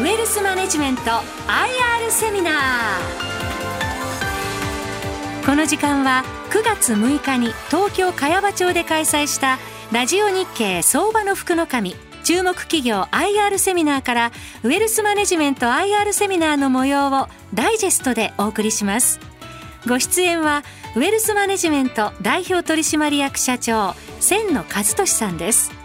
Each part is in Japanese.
ウェルスマネジメント IR セミナー。この時間は9月6日に東京茅場町で開催したラジオ日経相場の福の神注目企業 IR セミナーからウェルスマネジメント IR セミナーの模様をダイジェストでお送りします。ご出演はウェルスマネジメント代表取締役社長千野和俊さんです。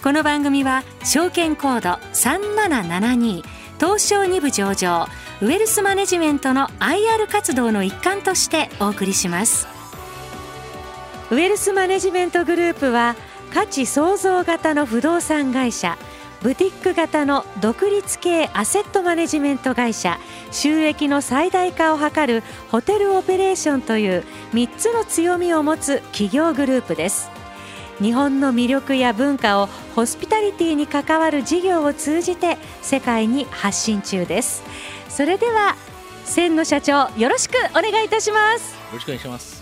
この番組は証券コード3772東証2部上場ウェルスマネジメントの IR 活動の一環としてお送りします。ウェルスマネジメントグループは価値創造型の不動産会社ブティック型の独立系アセットマネジメント会社収益の最大化を図るホテルオペレーションという3つの強みを持つ企業グループです。日本の魅力や文化をホスピタリティに関わる事業を通じて世界に発信中です。それでは千野社長よろしくお願いいたします。よろしくお願いします。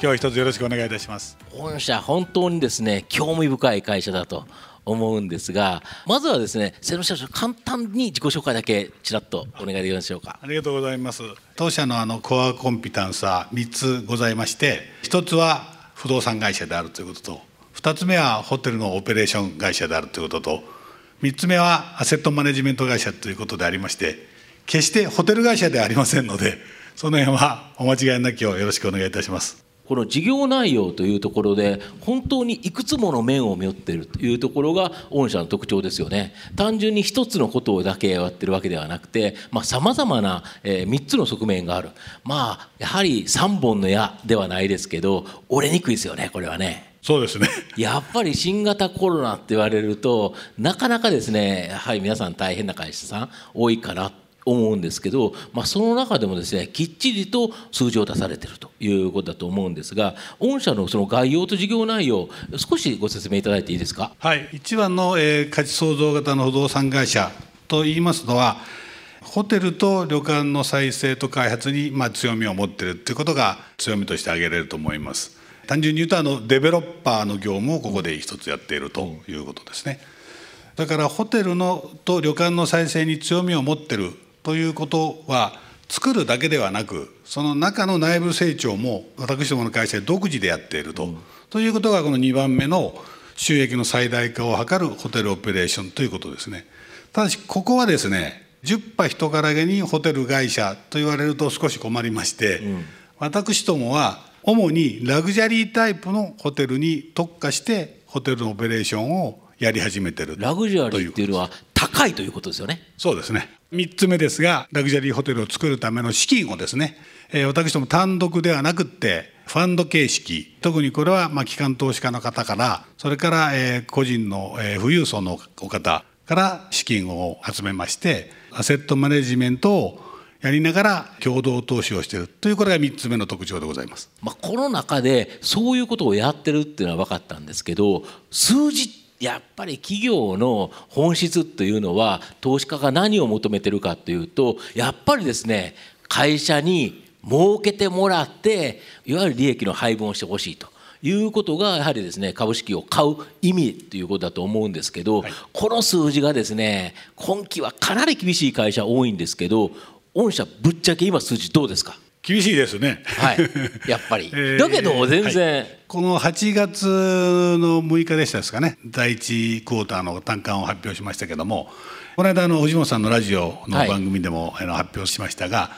今日一つよろしくお願いいたします。本社本当にですね興味深い会社だと思うんですがまずはですね瀬野社長簡単に自己紹介だけちらっとお願いできましょうか。ありがとうございます。当社のあのコアコンピタンスは3つございまして1つは不動産会社であるということと2つ目はホテルのオペレーション会社であるということと3つ目はアセットマネジメント会社ということでありまして決してホテル会社ではありませんのでその辺はお間違いなきをよろしくお願いいたします。この事業内容というところで本当にいくつもの面を持っているというところが御社の特徴ですよね。単純に一つのことをだけやってるわけではなくてさまざ、まな、えー、3つの側面がある。まあやはり3本の矢ではないですけど折れにくいですよねこれはね。そうですね。やっぱり新型コロナって言われるとなかなかですねやはり皆さん大変な会社さん多いかな思うんですけど、まあ、その中でもですねきっちりと数字を出されてるということだと思うんですが御社のその概要と事業内容少しご説明いただいていいですか？はい一番の、えー、価値創造型の不動産会社といいますのはホテルと旅館の再生と開発に、まあ、強みを持っているということが強みとして挙げれると思います。単純に言うとあのデベロッパーの業務をここで一つやっているということですね。だからホテルのと旅館の再生に強みを持ってるということは作るだけではなくその中の内部成長も私どもの会社で独自でやっていると、うん、ということがこの2番目の収益の最大化を図るホテルオペレーションということですね。ただしここはですね10羽人からげにホテル会社と言われると少し困りまして、うん、私どもは主にラグジュアリータイプのホテルに特化してホテルのオペレーションをやり始めてるラグジュアリーっていうのは高いということですよね。そうですね。3つ目ですがラグジュアリーホテルを作るための資金をですね、えー、私ども単独ではなくってファンド形式。特にこれはまあ機関投資家の方からそれから、えー、個人の、えー、富裕層のお方から資金を集めましてアセットマネジメントをやりながら共同投資をしているというこれが3つ目の特徴でございます、まあ、コロナ禍でそういうことをやってるっていうのは分かったんですけど数字やっぱり企業の本質というのは投資家が何を求めてるかというとやっぱりですね会社に儲けてもらっていわゆる利益の配分をしてほしいと。いうことがやはりですね株式を買う意味ということだと思うんですけど、はい、この数字がですね今期はかなり厳しい会社多いんですけど御社ぶっちゃけ今数字どうですか？厳しいですね。はい。やっぱり。だけど全然、はい、この8月の6日でしたですかね。第1クォーターの単価を発表しましたけども、この間の藤本さんのラジオの番組でも、はい、発表しましたが。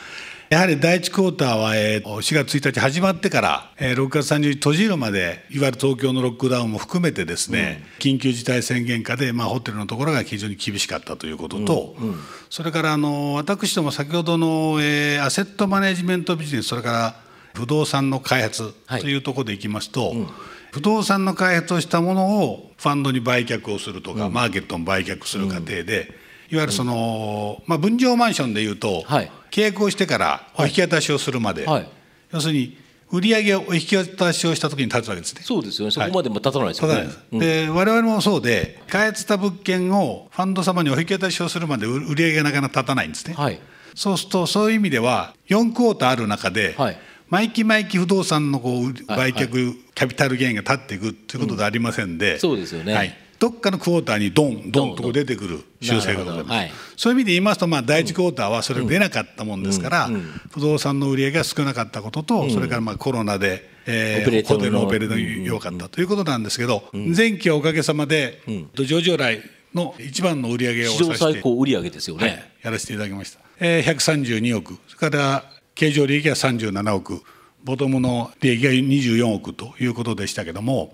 やはり第1クォーターは4月1日始まってから6月30日閉じるまでいわゆる東京のロックダウンも含めてですね、うん、緊急事態宣言下で、まあ、ホテルのところが非常に厳しかったということと、うん。うん、それからあの私ども先ほどの、えー、アセットマネジメントビジネスそれから不動産の開発というところでいきますと、はいうん。不動産の開発をしたものをファンドに売却をするとか、うん、マーケットに売却する過程で、うん、いわゆるその、まあ、分譲マンションでいうと、はい、契約をしてからお引き渡しをするまで、はい、要するに売上をお引き渡しをしたときに立つわけですね。そうですよね。そこまでも立たないですよね。はいうん、で、我々もそうで、開発した物件をファンド様にお引き渡しをするまで売上がなかなか立たないんですね。はい、そうすると、そういう意味では、4クォーターある中で、はい、毎期毎期不動産のこう売却、キャピタルゲインが立っていくということではありませんで、そうですよね。はい、どっかのクォーターにドンドンと出てくる修正がございます、はい。そういう意味で言いますと、まあ、第一クォーターはそれが出なかったもんですから、不動産の売り上げが少なかったことと、それからまあコロナで、えーホテルのオペレーターが弱かったということなんですけど、前期はおかげさまで、上場来の一番の売り上げを史上させて最高売上ですよね、はい、やらせていただきました、えー、132億。それから経常利益は37億ボトムの利益が24億ということでしたけども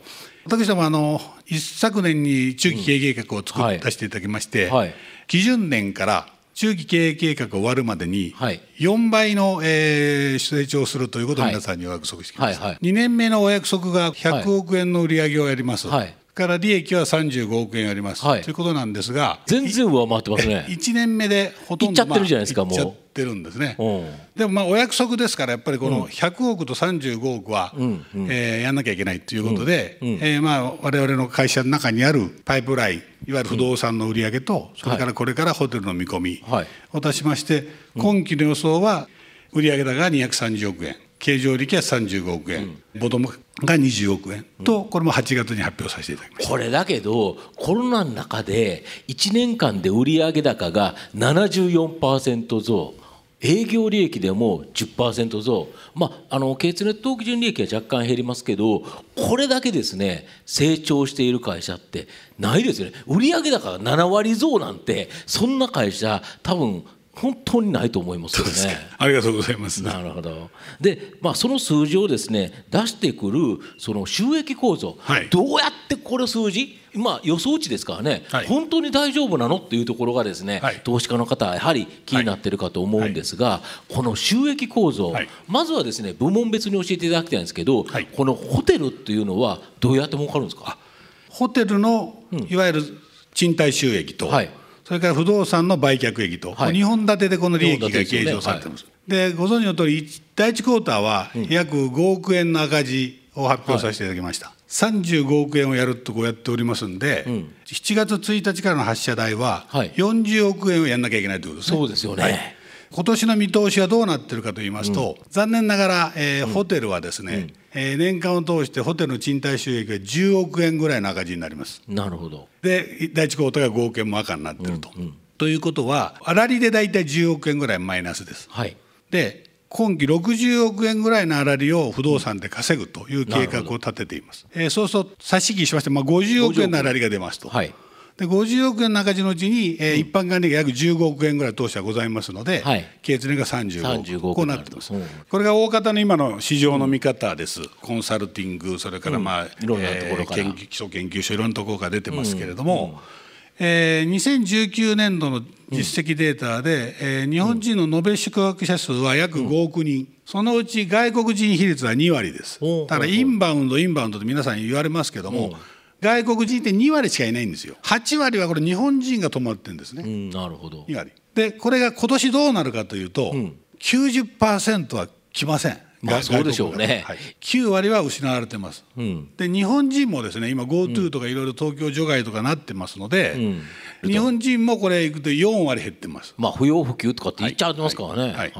私どもあの一昨年に中期経営計画を作はいり出していただきまして、はい。基準年から中期経営計画が終わるまでにはい。4倍の、えー成長するということを皆さんにお約束してきました、はい。はい。2年目のお約束が100億円の売り上げをやります、はい。から利益は35億円やります、はい。ということなんですが全然上回ってますね。1年目でほとんどいっちゃってるじゃないですかまあもういってるんですね。うん。でもまあお約束ですからやっぱりこの100億と35億は、えーやんなきゃいけないということで、えーまあ我々の会社の中にあるパイプラインいわゆる不動産の売り上げと、それからこれからホテルの見込みはい。を出しまして、今期の予想は売上高が230億円経常利益は35億円、ボトムが20億円と、これも8月に発表させていただきました。これだけどコロナの中で1年間で売上高が74%増営業利益でも10%増、まあ、あの経営ネット基準利益は若干減りますけどこれだけですね成長している会社ってないですよね。売上高が7割増なんてそんな会社多分本当にないと思いますよね。ありがとうございます。なるほど。で、まあ、その数字をですね出してくるその収益構造、はい。どうやってこれ数字、まあ、予想値ですからね、はい。本当に大丈夫なのっていうところがですね、はい。投資家の方はやはり気になってるかと思うんですが、この収益構造、はい。まずはですね部門別に教えていただきたいんですけど、はい。このホテルっていうのはどうやって儲かるんですか？ホテルのいわゆる賃貸収益と、はいそれから不動産の売却益と、はい。2本立てでこの利益が計上されています。でご存知の通り一第一クォーターは約5億円の赤字を発表させていただきました、35億円をやるとこうやっておりますんで、7月1日からの発射台ははい。40億円をやんなきゃいけないということですね。そうですよね、はい今年の見通しはどうなってるかと言いますと、残念ながら、えーホテルはですね、えー年間を通してホテルの賃貸収益が10億円ぐらいの赤字になります。なるほどで第一クォーターが5億円も赤になってると。ということは粗利で大体10億円ぐらいマイナスです。はいで今期60億円ぐらいの粗利を不動産で稼ぐという計画を立てています。えーそうすると差し引きしまして、まあ、50億円の粗利が出ますと。はいで50億円の赤字のうちに、えー一般管理が約15億円ぐらい投資はございますので、はい。経営が35億。35億こうなってます、うん。これが大方の今の市場の見方です、コンサルティングそれから、まあいろんなところから。研究基礎研究所いろんなところから出てますけれども、えー2019年度の実績データで、えー日本人の延べ宿泊者数は約5億人、そのうち外国人比率は2割です。だからインバウンドインバウンドって皆さん言われますけども、外国人って2割しかいないんですよ。8割はこれ日本人が泊まってるんですね、うんなるほど。2割。でこれが今年どうなるかというと、90%は来ません、がまあそうでしょうね。はい。9割は失われてます、ん。で日本人もですね今 GoTo とかいろいろ東京除外とかなってますので、日本人もこれいくと4割減ってます。まあ不要不急とかって言っちゃってますからね。はい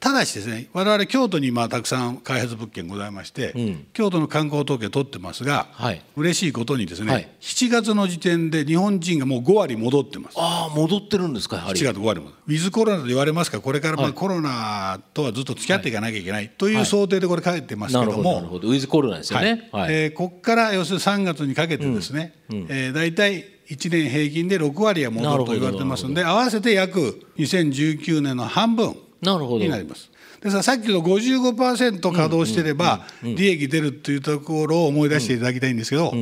ただしですね我々京都にまあたくさん開発物件ございまして、京都の観光統計取ってますが、はい。嬉しいことにですね、はい。7月の時点で日本人がもう5割戻ってます。ああ戻ってるんですかやはり。7月5割もウィズコロナと言われますからこれからまあコロナとはずっと付き合っていかなきゃいけないという想定でこれ書いてますけどもほどなるほど。ウィズコロナですよね。はい。えーここから要するに3月にかけてですね、えー大体1年平均で6割は戻ると言われてますんで合わせて約2019年の半分になります。ですからさっきの55%稼働してれば利益出るというところを思い出していただきたいんですけど、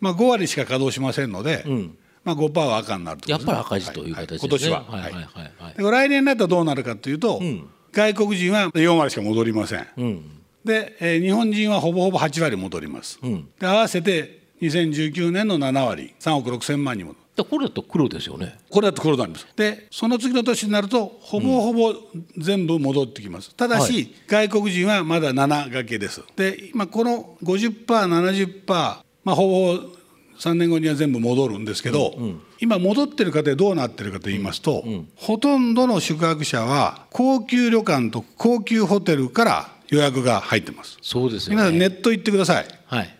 まあ、5割しか稼働しませんので、まあ、5%は赤になるという。やっぱり赤字という形ですね。今年は。はいはいはいはい。来年になったらどうなるかというと、外国人は4割しか戻りません、で、えー日本人はほぼほぼ8割戻ります、で合わせて2019年の7割3億6千万人もでこれだと黒ですよね。これだと黒になります。でその次の年になるとほぼほぼ全部戻ってきます、ただし、外国人はまだ7掛けです。で今この 50%70%、まあ、ほぼほぼ3年後には全部戻るんですけど、今戻ってる方でどうなってるかと言いますと、ほとんどの宿泊者は高級旅館と高級ホテルから予約が入ってます。そうですよ皆さんネねット行ってください。はい。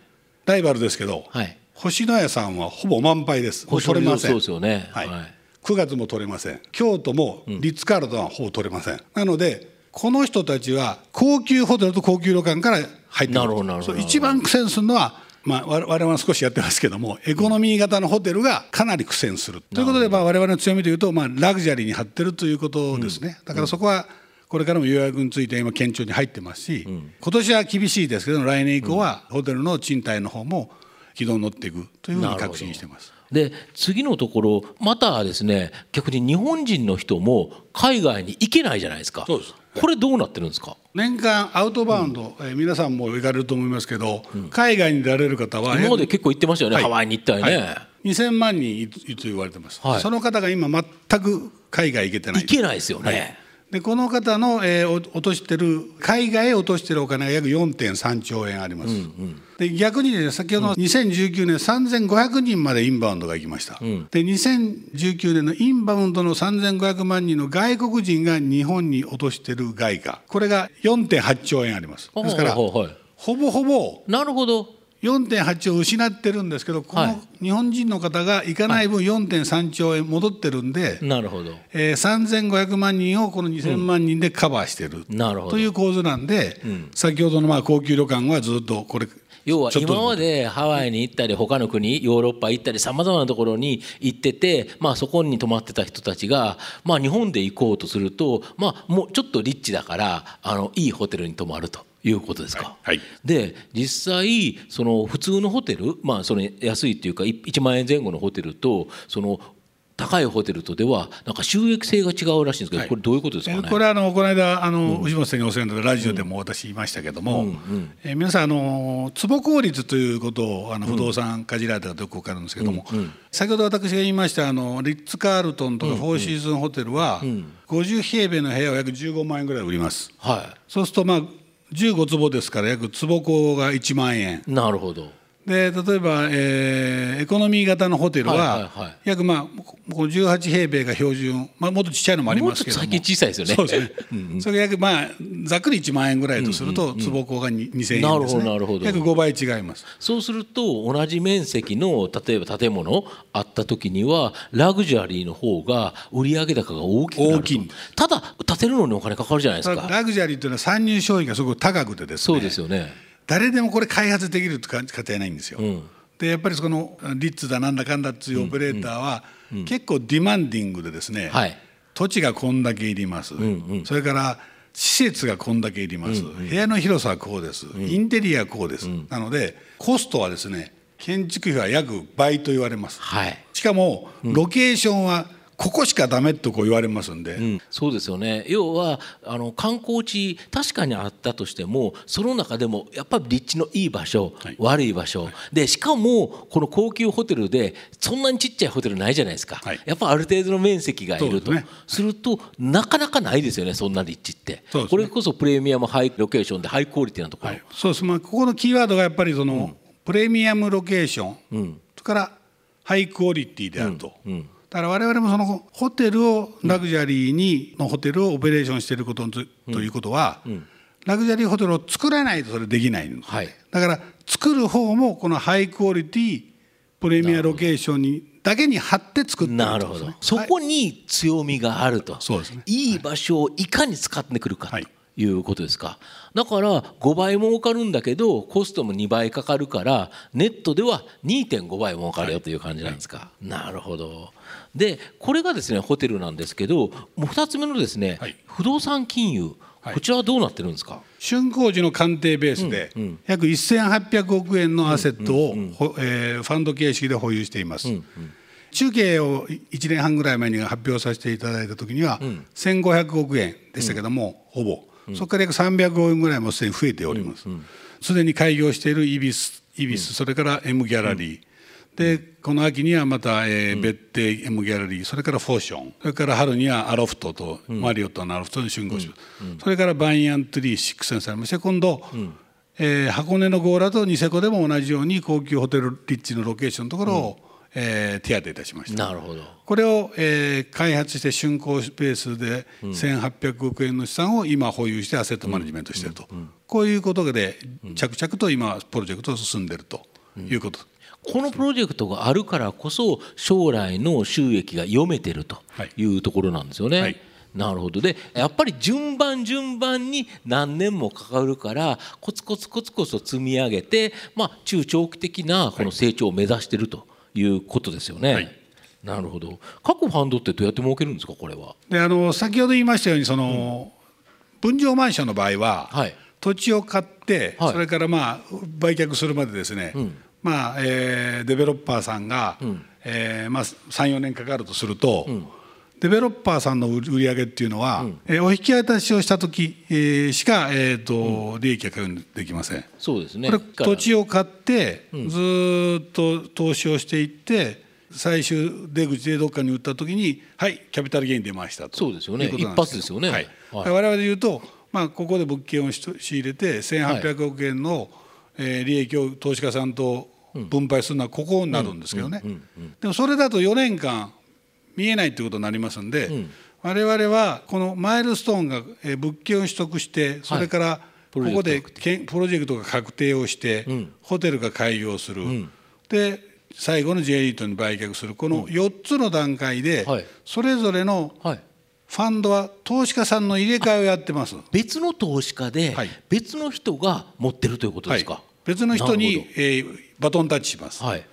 ライバルですけど、はい星野屋さんはほぼ満杯です。取れません。そね。はい。はい。9月も取れません。京都もリッツ・カールトンはほぼ取れません、なのでこの人たちは高級ホテルと高級旅館から入ってくる。なるほどなるほど一番苦戦するのはまあ、我我々は少しやってますけどもエコノミー型のホテルがかなり苦戦する。ということで、まあ、我々の強みというと、まあ、ラグジュアリーに張ってるということですね、だからそこはこれからも予約について今堅調に入ってますし、今年は厳しいですけど来年以降はホテルの賃貸の方も軌道に乗っていくというふうに確信してます。で次のところまたですね逆に日本人の人も海外に行けないじゃないですか。そうです。これどうなってるんですか？年間アウトバウンド、えー皆さんも行かれると思いますけど、海外に出られる方は今まで結構行ってましたよね、はい。ハワイに行ったりね、はい。2000万人いると言われてます、はい。その方が今全く海外行けてない。行けないですよね、はいでこの方の、えーお落としてる海外へ落としてるお金が約4.3兆円あります、で逆にね先ほどの2019年3500人までインバウンドが行きました、で2019年のインバウンドの3500万人の外国人が日本に落としてる外貨。これが4.8兆円あります。ですからほぼほぼなるほど4.8兆失ってるんですけどこはい。の日本人の方が行かない分4.3兆円戻ってるんで、なるほど。えー、3500万人をこの2000万人でカバーしてる、なるほど。という構図なんで、先ほどのまあ高級旅館はずっとこれ要は今までハワイに行ったり他の国ヨーロッパ行ったりさまざまなところに行ってて、まあ、そこに泊まってた人たちが、まあ、日本で行こうとすると、まあ、もうちょっとリッチだからあのいいホテルに泊まると。いうことですか、はい。はい。で実際その普通のホテル、まあ、その安いっていうかい1万円前後のホテルとその高いホテルとではなんか収益性が違うらしいんですけど、はい。これどういうことですかね、えーこれあのこの間あの、藤本さんにお世話になったラジオでも私言いましたけども、えー皆さんあの坪効率ということをあの不動産かじられたらよく分かるんですけども、先ほど私が言いましたあのリッツ・カールトンとかフォーシーズンホテルは、50平米の部屋を約15万円ぐらい売ります。はそうするとまあ15坪ですから約坪高が1万円。なるほど。で例えば、えーエコノミー型のホテルは,、約まあここの18平米が標準、まあ、もっとちっちゃいのもありますけども。最近小さいですよね。そうですね。それが約まあざっくり1万円ぐらいとすると、坪高がに2000円ですね。なるほどなるほど。約5倍違います。そうすると同じ面積の例えば建物あった時にはラグジュアリーの方が売上高が大きく大きい。ただ建てるのにお金かかるじゃないですか。ラグジュアリーというのは参入消費がすごく高くてですね。そうですよね誰でもこれ開発できるって家庭はないんですよ。でやっぱりそのリッツだなんだかんだっていうオペレーターは結構ディマンディングでですね、はい。土地がこんだけいります、それから施設がこんだけいります、部屋の広さはこうです、インテリアはこうです、なのでコストはですね建築費は約倍と言われます、はい。しかもロケーションはここしかダメとこう言われますんで、うん、そうですよね。要はあの観光地確かにあったとしてもその中でもやっぱり立地のいい場所、はい。悪い場所、でしかもこの高級ホテルでそんなにちっちゃいホテルないじゃないですか、はい。やっぱある程度の面積がいると。すね。するとなかなかないですよねそんな立地って、ね。これこそプレミアムハイロケーションでハイクオリティなところ、はい、そうです、まあ、ここのキーワードがやっぱりその、プレミアムロケーション、それからハイクオリティであると、だから我々もそのホテルをラグジュアリーにのホテルをオペレーションしていることと,、ということは、ラグジュアリーホテルを作らないとそれできないんです、はい。だから作る方もこのハイクオリティプレミアロケーションにだけに貼って作ってるなるほど、そこに強みがあると、そうですね。い。い場所をいかに使ってくるかはい。ということですか、だから5倍儲かるんだけどコストも2倍かかるからネットでは2.5倍儲かるよという感じなんですか、なるほどでこれがですねホテルなんですけどもう2つ目のですね、はい。不動産金融はい。こちらはどうなってるんですか、竣工時の鑑定ベースで約1800億円のアセットを、ほえーファンド形式で保有しています。中継を1年半ぐらい前に発表させていただいた時には1500億円でしたけども、ほぼ。そこから約300億円ぐらいもすでに増えております。すでに開業しているイビスイビス、それから M ギャラリー、でこの秋にはまた、えー別邸 M ギャラリーそれからフォーションそれから春にはアロフトと、マリオットのアロフトに竣工します、それからバイアントリー6センされまして今度、えー箱根の強羅とニセコでも同じように高級ホテルリッチのロケーションのところを、えー手当ていたしました。なるほど。これを、えー開発して竣工ベースで1800億円の資産を今保有してアセットマネジメントしていると、こういうことで着々と今プロジェクト進んでいるということ、このプロジェクトがあるからこそ将来の収益が読めてるとい。うところなんですよね。はい。なるほど。でやっぱり順番順番に何年もかかるからコツコツコツコツと積み上げて、まあ、中長期的なこの成長を目指してるということですよね。はい。なるほど。各ファンドってどうやって儲けるんですかこれは？であの先ほど言いましたようにその、分譲マンションの場合は、はい。土地を買って、はい。それからまあ売却するまでですね、まあえーデベロッパーさんが、えーまあ、34年かかるとすると、デベロッパーさんの売り上げっていうのは、えーお引き渡しをした時、えーしか、えーと利益が確認できません。そうですね。これ土地を買ってずーっと投資をしていって最終出口でどっかに売った時にはいキャピタルゲイン出ましたと。そうですよね。一発ですよね。はい。はい。我々で言うと、まあ、ここで物件をし仕入れて1800億円の、えー利益を投資家さんと分配するのはここになるんですけどね。でもそれだと4年間見えないということになりますんで、我々はこのマイルストーンが、えー物件を取得してそれからここでプロジェクトが確定をして、ホテルが開業する、で最後の J リートに売却する。この4つの段階で、はい。それぞれのはい。ファンドは投資家さんの入れ替えをやってます。別の投資家ではい。別の人が持ってるということですか、はい別の人に、えーバトンタッチします。はい。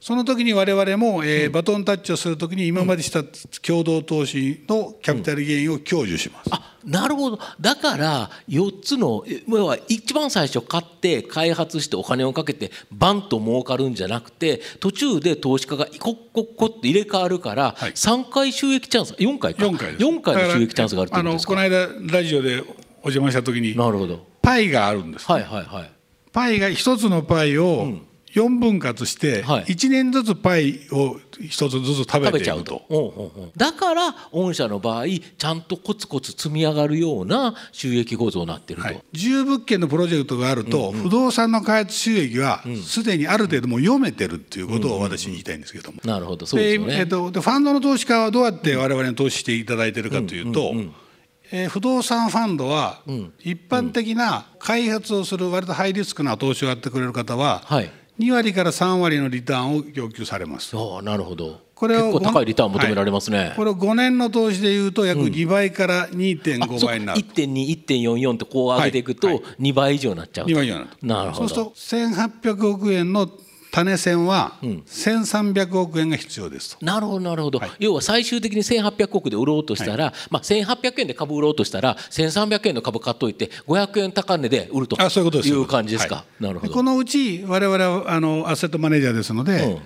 その時に我々も、えーバトンタッチをする時に今までした共同投資のキャピタルゲインを享受します。あなるほど。だから4つのえ要は一番最初買って開発してお金をかけてバンと儲かるんじゃなくて途中で投資家がコッコッコッって入れ替わるからはい。3回収益チャンス。4回か。4回です。4回の収益チャンスがあるってことですか？あのこの間ラジオでお邪魔した時になるほど。パイがあるんです。はいはいはいパイが一つのパイを4分割してはい1年ずつパイを一つずつ食べちゃうていくと。。だから御社の場合ちゃんとコツコツ積み上がるような収益構造になってると。はい、10物件のプロジェクトがあると、不動産の開発収益はすでにある程度もう読めてるっていうことを私に言いたいんですけども。なるほどそうですよね。えっと、でファンドの投資家はどうやって我々に投資していただいているかというと、えー不動産ファンドは一般的な開発をする割とハイリスクな投資をやってくれる方ははい2割から3割のリターンを要求されます。ああなるほど。これを結構高いリターン求められますね。はいこれを5年の投資でいうと約2倍から2.5倍になる。1.2、1.44ってこう上げていくとはいはい2倍以上になっちゃうと。2倍以上にな。なるほど。そうすると1800億円の種銭は1300億円が必要ですと。なるほどなるほど、はい。要は最終的に1800億で売ろうとしたら、まあ、1800円で株売ろうとしたら1300円の株買っといて500円高値で売ると。あそういうことです。いう感じですか、はい。なるほど。でこのうち我々はあのアセットマネージャーですので、うん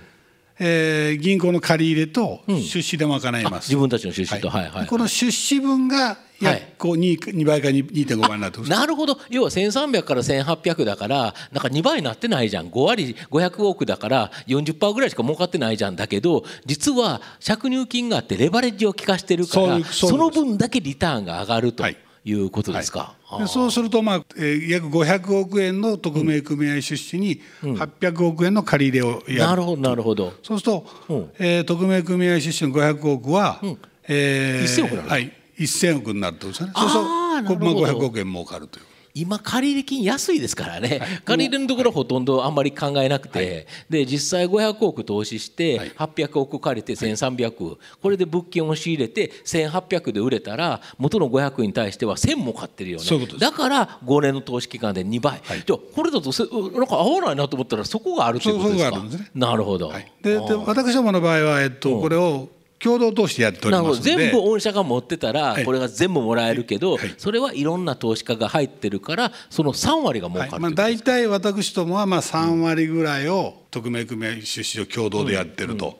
えー銀行の借り入れと出資で賄います。自分たちの出資と、はい。はいでこの出資分がはい。約こう 2, 2倍か2 2.5倍になって。なるほど。要は1300から1800だからなんか2倍になってないじゃん。5割500億だから40%ぐらいしか儲かってないじゃんだけど実は借入金があってレバレッジを効かしてるからその分だけリターンが上がるとはい。いうことですか。あでそうすると、まあえー約500億円の匿名組合出資に800億円の借り入れをやる。なるほどなるほど。そうすると、うん。えー匿名組合出資の500億は、えー1000億になるはい、1000億になるとですね。そうするとまあ、500億円儲かるという。今借入金安いですからね、借り入れのところはほとんどあんまり考えなくて、で実際500億投資してはい。800億借りて1300、これで物件を仕入れて1800で売れたら元の500に対しては1000も買ってるよね。そういうだから5年の投資期間で2倍、じゃあこれだとせなんか合わないなと思ったらそこがあるということですかね。なるほど、はい、でで私どもの場合は、えっと、これを共同投資でやっております全部御社が持ってたらはい。これが全部もらえるけど、はい。それはいろんな投資家が入ってるからその3割が儲かるはい。まあ、大体私どもはまあ3割ぐらいを匿名組合出資を共同でやってると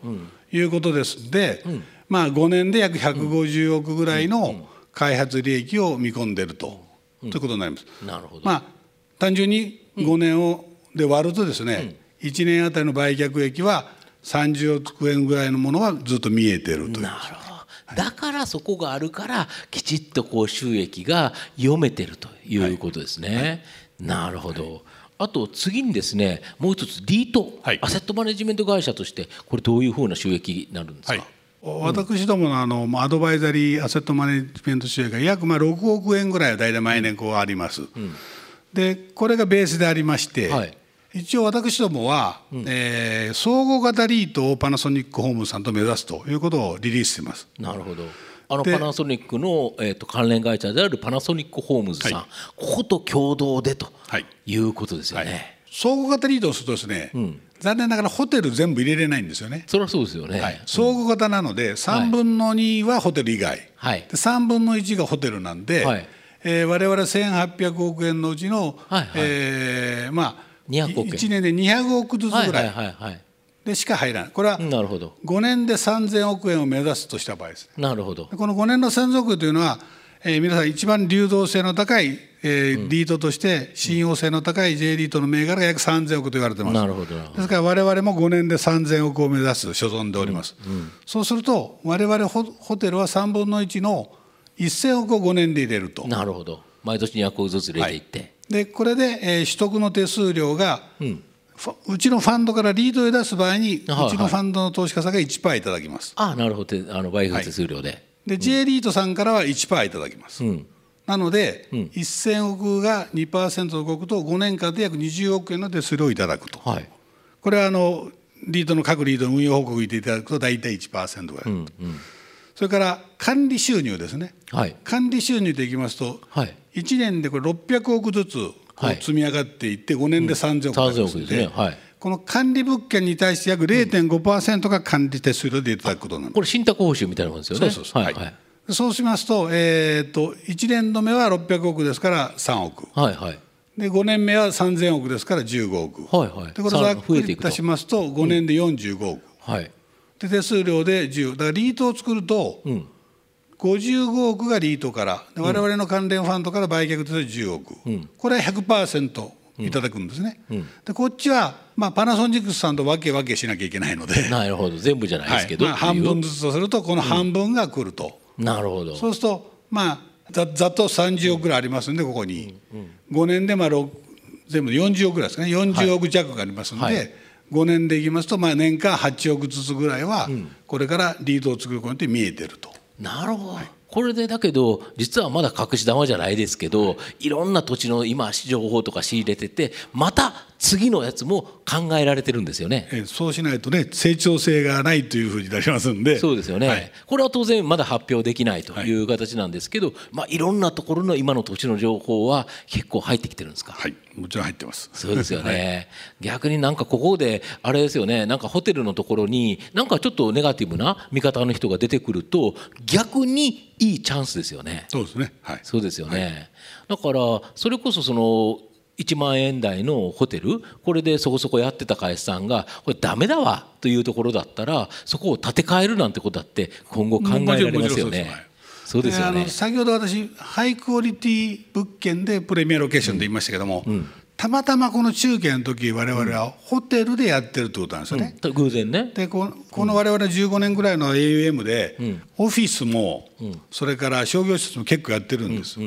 いうことです。ので、まあ、5年で約150億ぐらいの開発利益を見込んでると,、ということになります。なるほど、まあ、単純に5年をで割るとですね、1年あたりの売却益は30億円ぐらいのものはずっと見えてるという。だからそこがあるからきちっとこう収益が読めてるということですね。なるほど。あと次にですねもう一つリート、はい。アセットマネジメント会社としてこれどういうふうな収益になるんですか、はい、私どものあのまあアドバイザリーアセットマネジメント収益が約まあ6億円ぐらいは大体毎年こうあります。でこれがベースでありまして、はい一応私どもは、えー総合型リートをパナソニックホームズさんと目指すということをリリースしています。なるほど。あのでパナソニックの、えー、と関連会社であるパナソニックホームズさん、はい。ここと共同でとはい。いうことですよね、総合型リートをするとですね、残念ながらホテル全部入れれないんですよね。それはそうですよね、はい、総合型なので3分の2はホテル以外、はい。で3分の1がホテルなんで、はい。えー我々1800億円のうちの、はいはい。えーまあ200億円。1年で200億ずつはいぐらい。はいはいはいでしか入らない。これはなるほど。5年で3000億円を目指すとした場合ですね。なるほど。この5年の3000億円というのは、えー皆さん一番流動性の高い、えーリートとして信用性の高い J リートの銘柄が約3000億と言われてます。なるほど。なるほどですから我々も5年で3000億を目指す所存でおります。そうすると我々ホホテルは3分の1の1000億を5年で入れると。なるほど。毎年200億ずつ入れていって、でこれで、えー取得の手数料が、ファうちのファンドからリードを出す場合に、はいはい。うちのファンドの投資家さんが1%いただきます。ああなるほど。あの売買手数料で、で J リートさんからは1%いただきます。うん。なので、1000億が2%動くと5年間で約20億円の手数料をいただくと。はい。これはあのリードの各リードの運用報告をていただくと大体1%ぐらい、それから管理収入ですね。はい。管理収入でいきますと、はい1年でこれ600億ずつ積み上がっていって5年で3000億3000ま億で。すね。はい。この管理物件に対して約0.5%が管理手数料でいただくことになるこれ信託報酬みたいなもんですよね。そうそうはい。はい。そうしますと,、えー、と1年度目は600億ですから3億。はいはい。で5年目は3000億ですから15億、はいはい。でこれざっくり増えていくと。いたしますと5年で45億、はい。で手数料で10だからリートを作ると、ん55億がリートからで我々の関連ファンドから売却として10億、これは100%いただくんですね、でこっちは、まあ、パナソニックスさんと分け分けしなきゃいけないので、なるほど。全部じゃないですけど、はい。まあ、半分ずつとするとこの半分が来ると、なるほど。そうするとまあざざっと30億ぐらいありますんでここに、5年でまあ6全部で40億ぐらいですかね。40億弱がありますんで、はい。5年でいきますとまあ年間8億ずつぐらいはこれからリードを作ることに見えてると。なるほど、これでだけど実はまだ隠し玉じゃないですけど、い、ろんな土地の今情報とか仕入れててまた次のやつも考えられてるんですよね。えーそうしないとね成長性がないというふうになりますんでそうですよね、はいこれは当然まだ発表できないという形なんですけど、いまあ、いろんなところの今の土地の情報は結構入ってきてるんですか？はい、もちろん入ってます。そうですよね、逆になんかここであれですよねなんかホテルのところになんかちょっとネガティブな見方の人が出てくると逆にいいチャンスですよね。そうですね。はい。そうですよね、だからそれこそその1万円台のホテルこれでそこそこやってた会社さんがこれダメだわというところだったらそこを建て替えるなんてことだって今後考えられますよね。そうですよねあの。先ほど私ハイクオリティ物件でプレミアロケーションと言いましたけども、たまたまこの中継の時我々はホテルでやってるってことなんですよね。偶然ね。でここの我々15年ぐらいの AUM で、オフィスも、それから商業施設も結構やってるんです。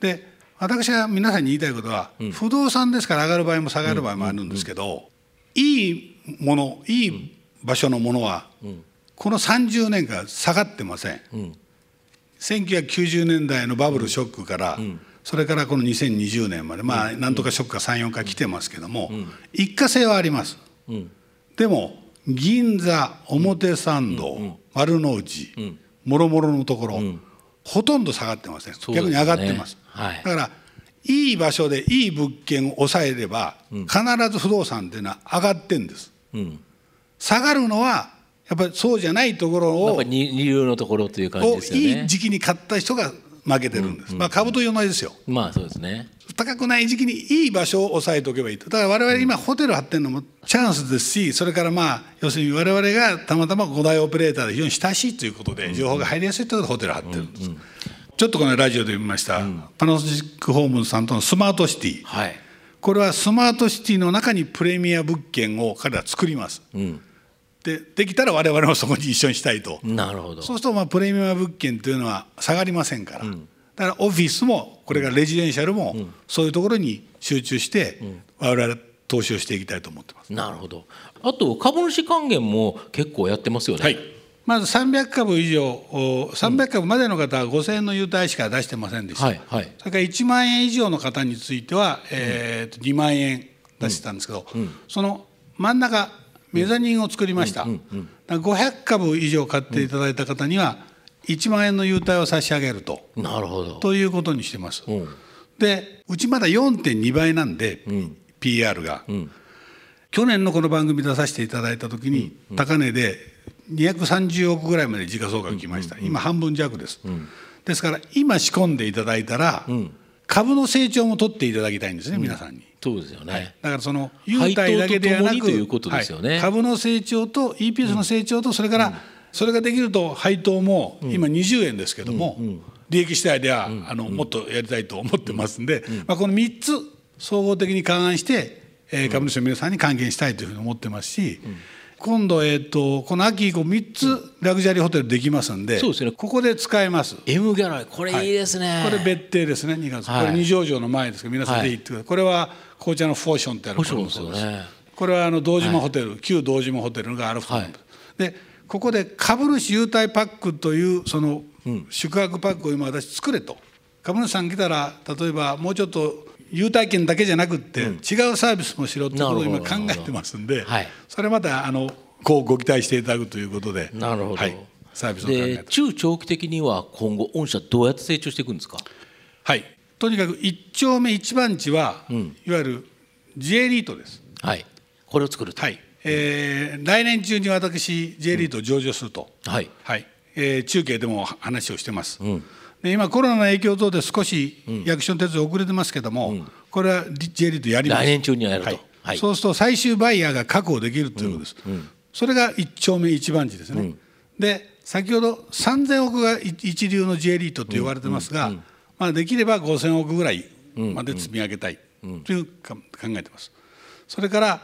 で私が皆さんに言いたいことは、不動産ですから上がる場合も下がる場合もあるんですけど、いいものいい場所のものは、この30年間下がってません。1990年代のバブルショックから、それからこの2020年までまあなんとかショックが34回来てますけども、一過性はあります。でも銀座表参道、丸の内、もろもろのところ、ほとんど下がってません、逆に上がってます、はい。だからいい場所でいい物件を抑えれば、必ず不動産っていうのは上がってんです、下がるのはやっぱりそうじゃないところをやっぱり二二流のところという感じをですよね。いい時期に買った人が負けてるんです、まあ株と同じですよ。まあそうですね。高くない時期にいい場所を抑えておけばいいと。だから我々今ホテル張ってるのもチャンスですしそれからまあ要するに我々がたまたま5大オペレーターで非常に親しいということで情報が入りやすいということでホテル張ってるんです、ちょっとこのラジオで見ました、パナソニックホームズさんとのスマートシティ。はい。これはスマートシティの中にプレミア物件を彼ら作ります、でできたら我々もそこに一緒にしたいと、なるほど。そうするとまあプレミアム物件というのは下がりませんから、だかだからオフィスもこれからレジデンシャルもそういうところに集中して我々投資をしていきたいと思ってます。なるほど。あと株主還元も結構やってますよね。はいまず300株以上、300株までの方は5000円の優待しか出してませんでした、はいはい、それから1万円以上の方については、えー、と2万円出してたんですけど、その真ん中、メザニンを作りました、500株以上買っていただいた方には、1万円の優待を差し上げると。なるほど。ということにしてます。うん。でうちまだ4.2倍なんで、PR が、去年のこの番組出させていただいた時に、高値で230億ぐらいまで時価総額きました、今半分弱です、ですから今仕込んでいただいたら、株の成長も取っていただきたいんですね、皆さんに。そうですよね、だからその優待だけではなくねはい株の成長と EPS の成長とそれからそれができると配当も今20円ですけども利益次第ではあのもっとやりたいと思ってますんでまあこの3つ総合的に勘案してえー株主の皆さんに還元したいというふうに思ってますし今度えっとこの秋以降3つラグジュアリーホテルできますんでそうですね。ここで使えます。M ギャラこれい。いですね、これ別邸ですね2月、はい。これ二条城の前ですけど皆さんぜひ行ってください、これは紅茶のフォーションってあるこれもそうですよね。これはあの堂島ホテル、旧堂島ホテルがあるホテル、はい。でここで株主優待パックというその宿泊パックを今私作れと。株主さん来たら例えばもうちょっと優待券だけじゃなくって、違うサービスもしろっていうことを今考えてますんで、はい。それまたあのこうご期待していただくということでなるほど、はい、サービスを考えて。で中長期的には今後御社どうやって成長していくんですか？はい、とにかく一丁目一番地は、いわゆる J リートです。はい。これを作ると。はい、えー来年中に私 J リートを上場すると、はい。はい。えー中継でも話をしてます。で今コロナの影響等で少し役所の手続き遅れてますけども、これは J リートやります。来年中にはやると。はい。はい。そうすると最終バイヤーが確保できるということです。それが一丁目一番地ですね。で先ほど3000億が一流の J リートと言われてますが、まあ、できれば5000億ぐらいまで積み上げたいというか考えてます。それから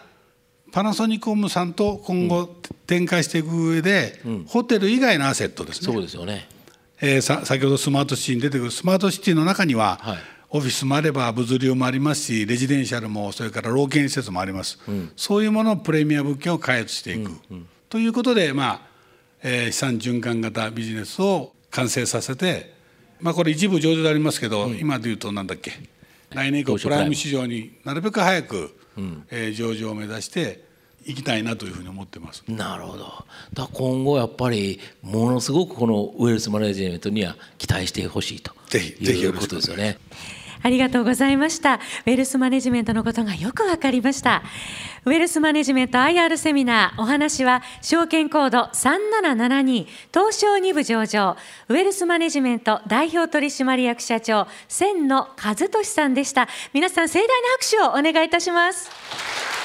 パナソニックホームさんと今後展開していく上で、ホテル以外のアセットですね。そうですよねえーさ先ほどスマートシティに出てくるスマートシティの中には、はい。オフィスもあれば物流もありますしレジデンシャルもそれから老健施設もあります、そういうものをプレミア物件を開発していく、ということで、まあえー資産循環型ビジネスを完成させて、まあ、これ一部上場でありますけど、今でいうとなんだっけ。来年以降プライム市場になるべく早く、えー上場を目指していきたいなというふうに思ってます。なるほどだ今後やっぱりものすごくこのウェルスマネジメントには期待してほしいとぜひぜひいうこよろしくお願いしますとですよねありがとうございました。ウェルスマネジメントのことがよくわかりました。ウェルスマネジメント IR セミナー、お話は証券コード3772東証2部上場、ウェルスマネジメント代表取締役社長、千野和俊さんでした。皆さん盛大な拍手をお願いいたします。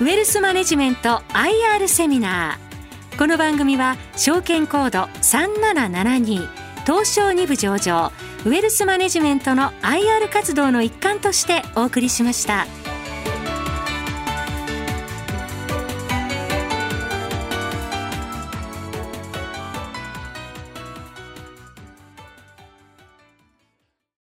ウェルスマネジメント IR セミナーこの番組は証券コード3772東証2部上場ウェルスマネジメントの IR 活動の一環としてお送りしました。